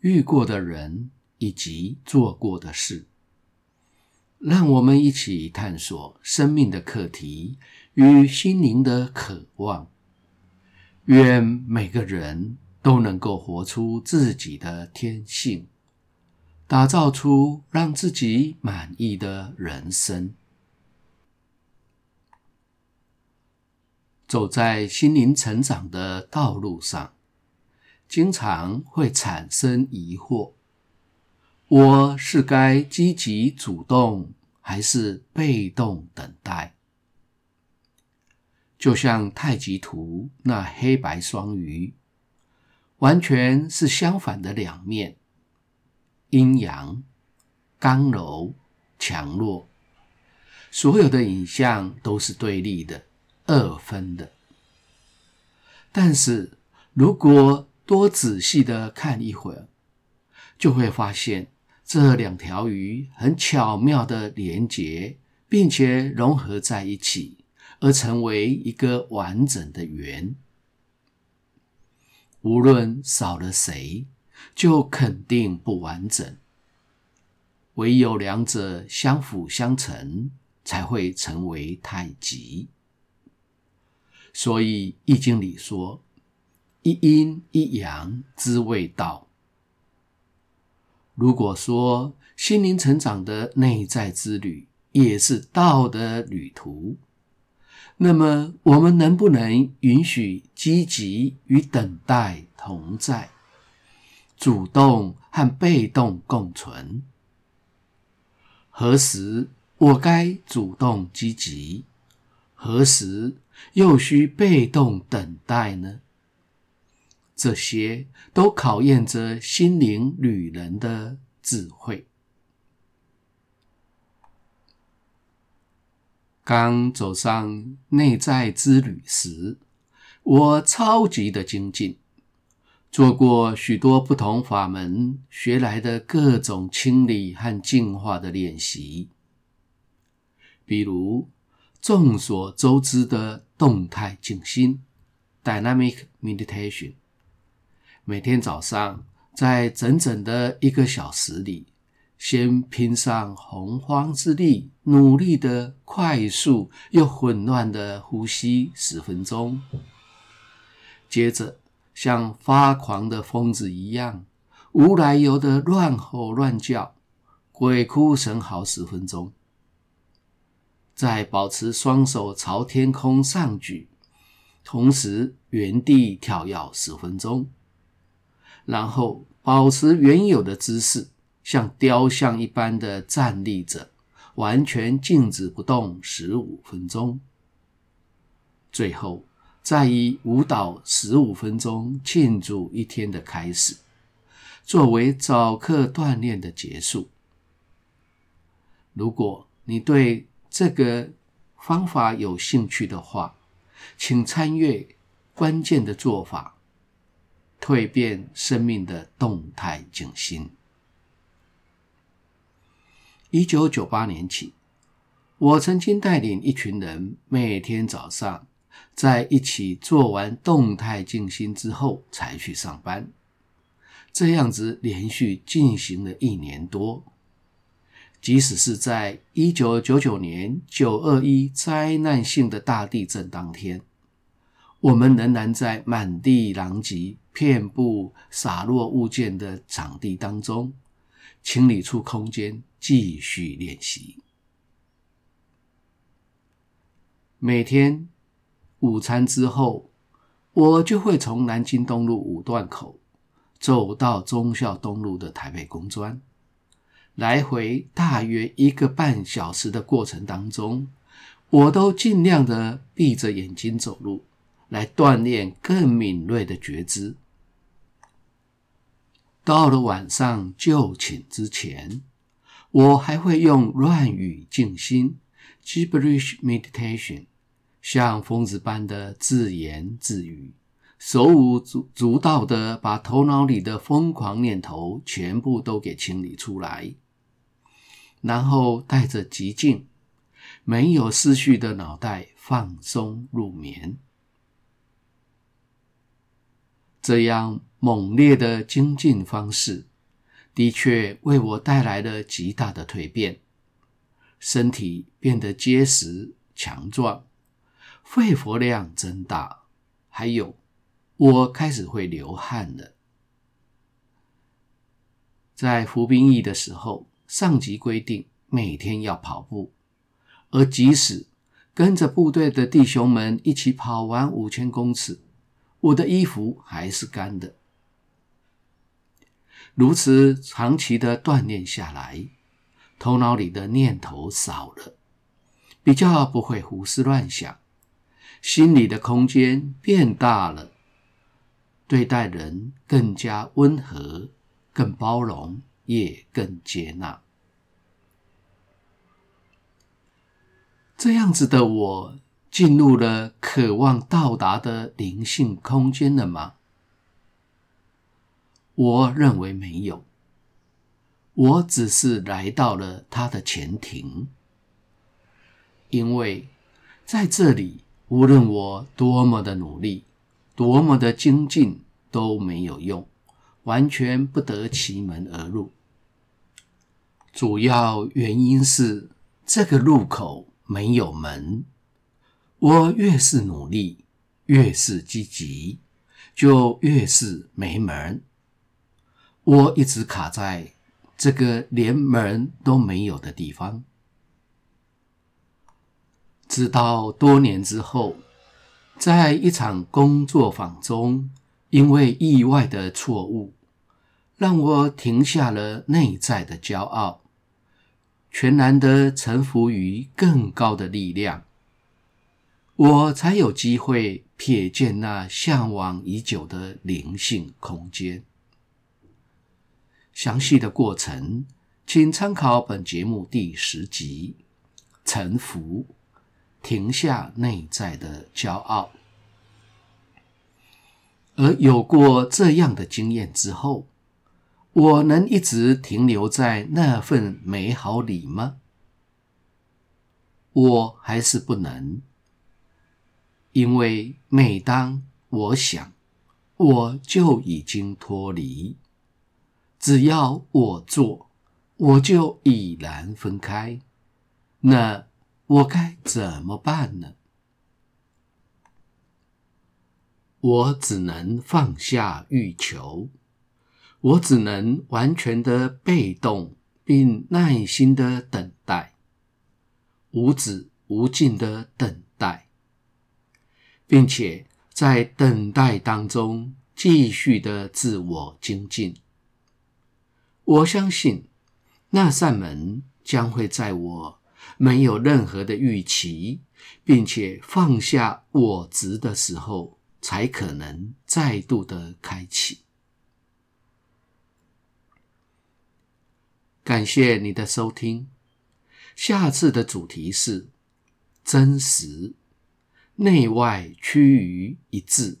遇过的人以及做过的事，让我们一起探索生命的课题与心灵的渴望。愿每个人都能够活出自己的天性，打造出让自己满意的人生。走在心灵成长的道路上，经常会产生疑惑：我是该积极主动，还是被动等待？就像太极图那黑白双鱼，完全是相反的两面，阴阳、刚柔、强弱，所有的影像都是对立的。二分的，但是如果多仔细的看一会儿，就会发现这两条鱼很巧妙的连结，并且融合在一起，而成为一个完整的圆。无论少了谁，就肯定不完整。唯有两者相辅相成，才会成为太极。所以《易经》里说：“一阴一阳之谓道。”如果说心灵成长的内在之旅也是道的旅途，那么我们能不能允许积极与等待同在，主动和被动共存？何时我该主动积极？何时又需被动等待呢？这些都考验着心灵旅人的智慧。刚走上内在之旅时，我超级的精进，做过许多不同法门学来的各种清理和净化的练习，比如。众所周知的动态静心 （Dynamic Meditation），每天早上在整整的一个小时里，先拼上洪荒之力，努力的快速又混乱的呼吸十分钟，接着像发狂的疯子一样，无来由的乱吼乱叫，鬼哭神嚎十分钟。再保持双手朝天空上举，同时原地跳跃十分钟，然后保持原有的姿势，像雕像一般的站立着，完全静止不动十五分钟。最后再以舞蹈十五分钟庆祝一天的开始，作为早课锻炼的结束。如果你对这个方法有兴趣的话，请参阅关键的做法：蜕变生命的动态静心。一九九八年起，我曾经带领一群人，每天早上在一起做完动态静心之后才去上班，这样子连续进行了一年多。即使是在一九九九年九二一灾难性的大地震当天，我们仍然在满地狼藉、遍布洒落物件的场地当中，清理出空间，继续练习。每天午餐之后，我就会从南京东路五段口走到忠孝东路的台北工专。来回大约一个半小时的过程当中，我都尽量的闭着眼睛走路，来锻炼更敏锐的觉知。到了晚上就寝之前，我还会用乱语静心 （gibberish meditation），像疯子般的自言自语，手舞足足蹈的把头脑里的疯狂念头全部都给清理出来，然后带着极静、没有思绪的脑袋放松入眠。这样猛烈的精进方式，的确为我带来了极大的蜕变，身体变得结实强壮，肺活量增大，还有我开始会流汗了。在服兵役的时候，上级规定每天要跑步，而即使跟着部队的弟兄们一起跑完五千公尺。我的衣服还是干的。如此长期的锻炼下来，头脑里的念头少了，比较不会胡思乱想，心里的空间变大了，对待人更加温和、更包容，也更接纳。这样子的我。进入了渴望到达的灵性空间了吗？我认为没有，我只是来到了它的前庭，因为在这里，无论我多么的努力，多么的精进都没有用，完全不得其门而入。主要原因是这个入口没有门。我越是努力，越是积极，就越是没门。我一直卡在这个连门都没有的地方，直到多年之后，在一场工作坊中，因为意外的错误，让我停下了内在的骄傲，全然的臣服于更高的力量。我才有机会瞥见那向往已久的灵性空间。详细的过程，请参考本节目第十集《臣服》，停下内在的骄傲。而有过这样的经验之后，我能一直停留在那份美好里吗？我还是不能。因为每当我想，我就已经脱离；只要我做，我就已然分开。那我该怎么办呢？我只能放下欲求，我只能完全的被动，并耐心的等待，无止无尽的等待。并且在等待当中继续的自我精进。我相信那扇门将会在我没有任何的预期，并且放下我执的时候，才可能再度的开启。感谢你的收听，下次的主题是真实。内外趋于一致。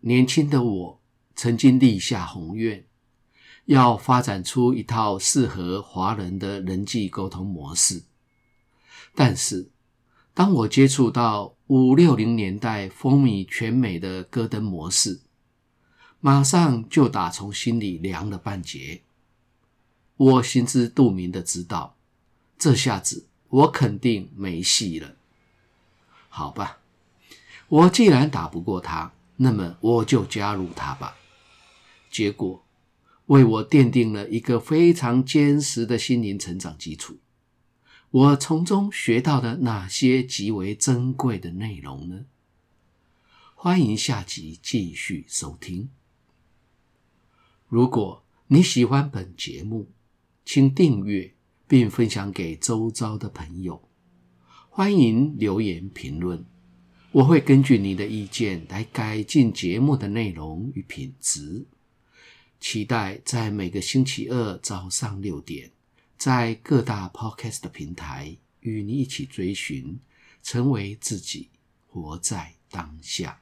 年轻的我曾经立下宏愿，要发展出一套适合华人的人际沟通模式。但是，当我接触到五六零年代风靡全美的戈登模式，马上就打从心里凉了半截。我心知肚明的知道，这下子我肯定没戏了。好吧，我既然打不过他，那么我就加入他吧。结果为我奠定了一个非常坚实的心灵成长基础。我从中学到了哪些极为珍贵的内容呢？欢迎下集继续收听。如果你喜欢本节目，请订阅并分享给周遭的朋友。欢迎留言评论，我会根据你的意见来改进节目的内容与品质。期待在每个星期二早上六点，在各大 Podcast 平台与你一起追寻，成为自己，活在当下。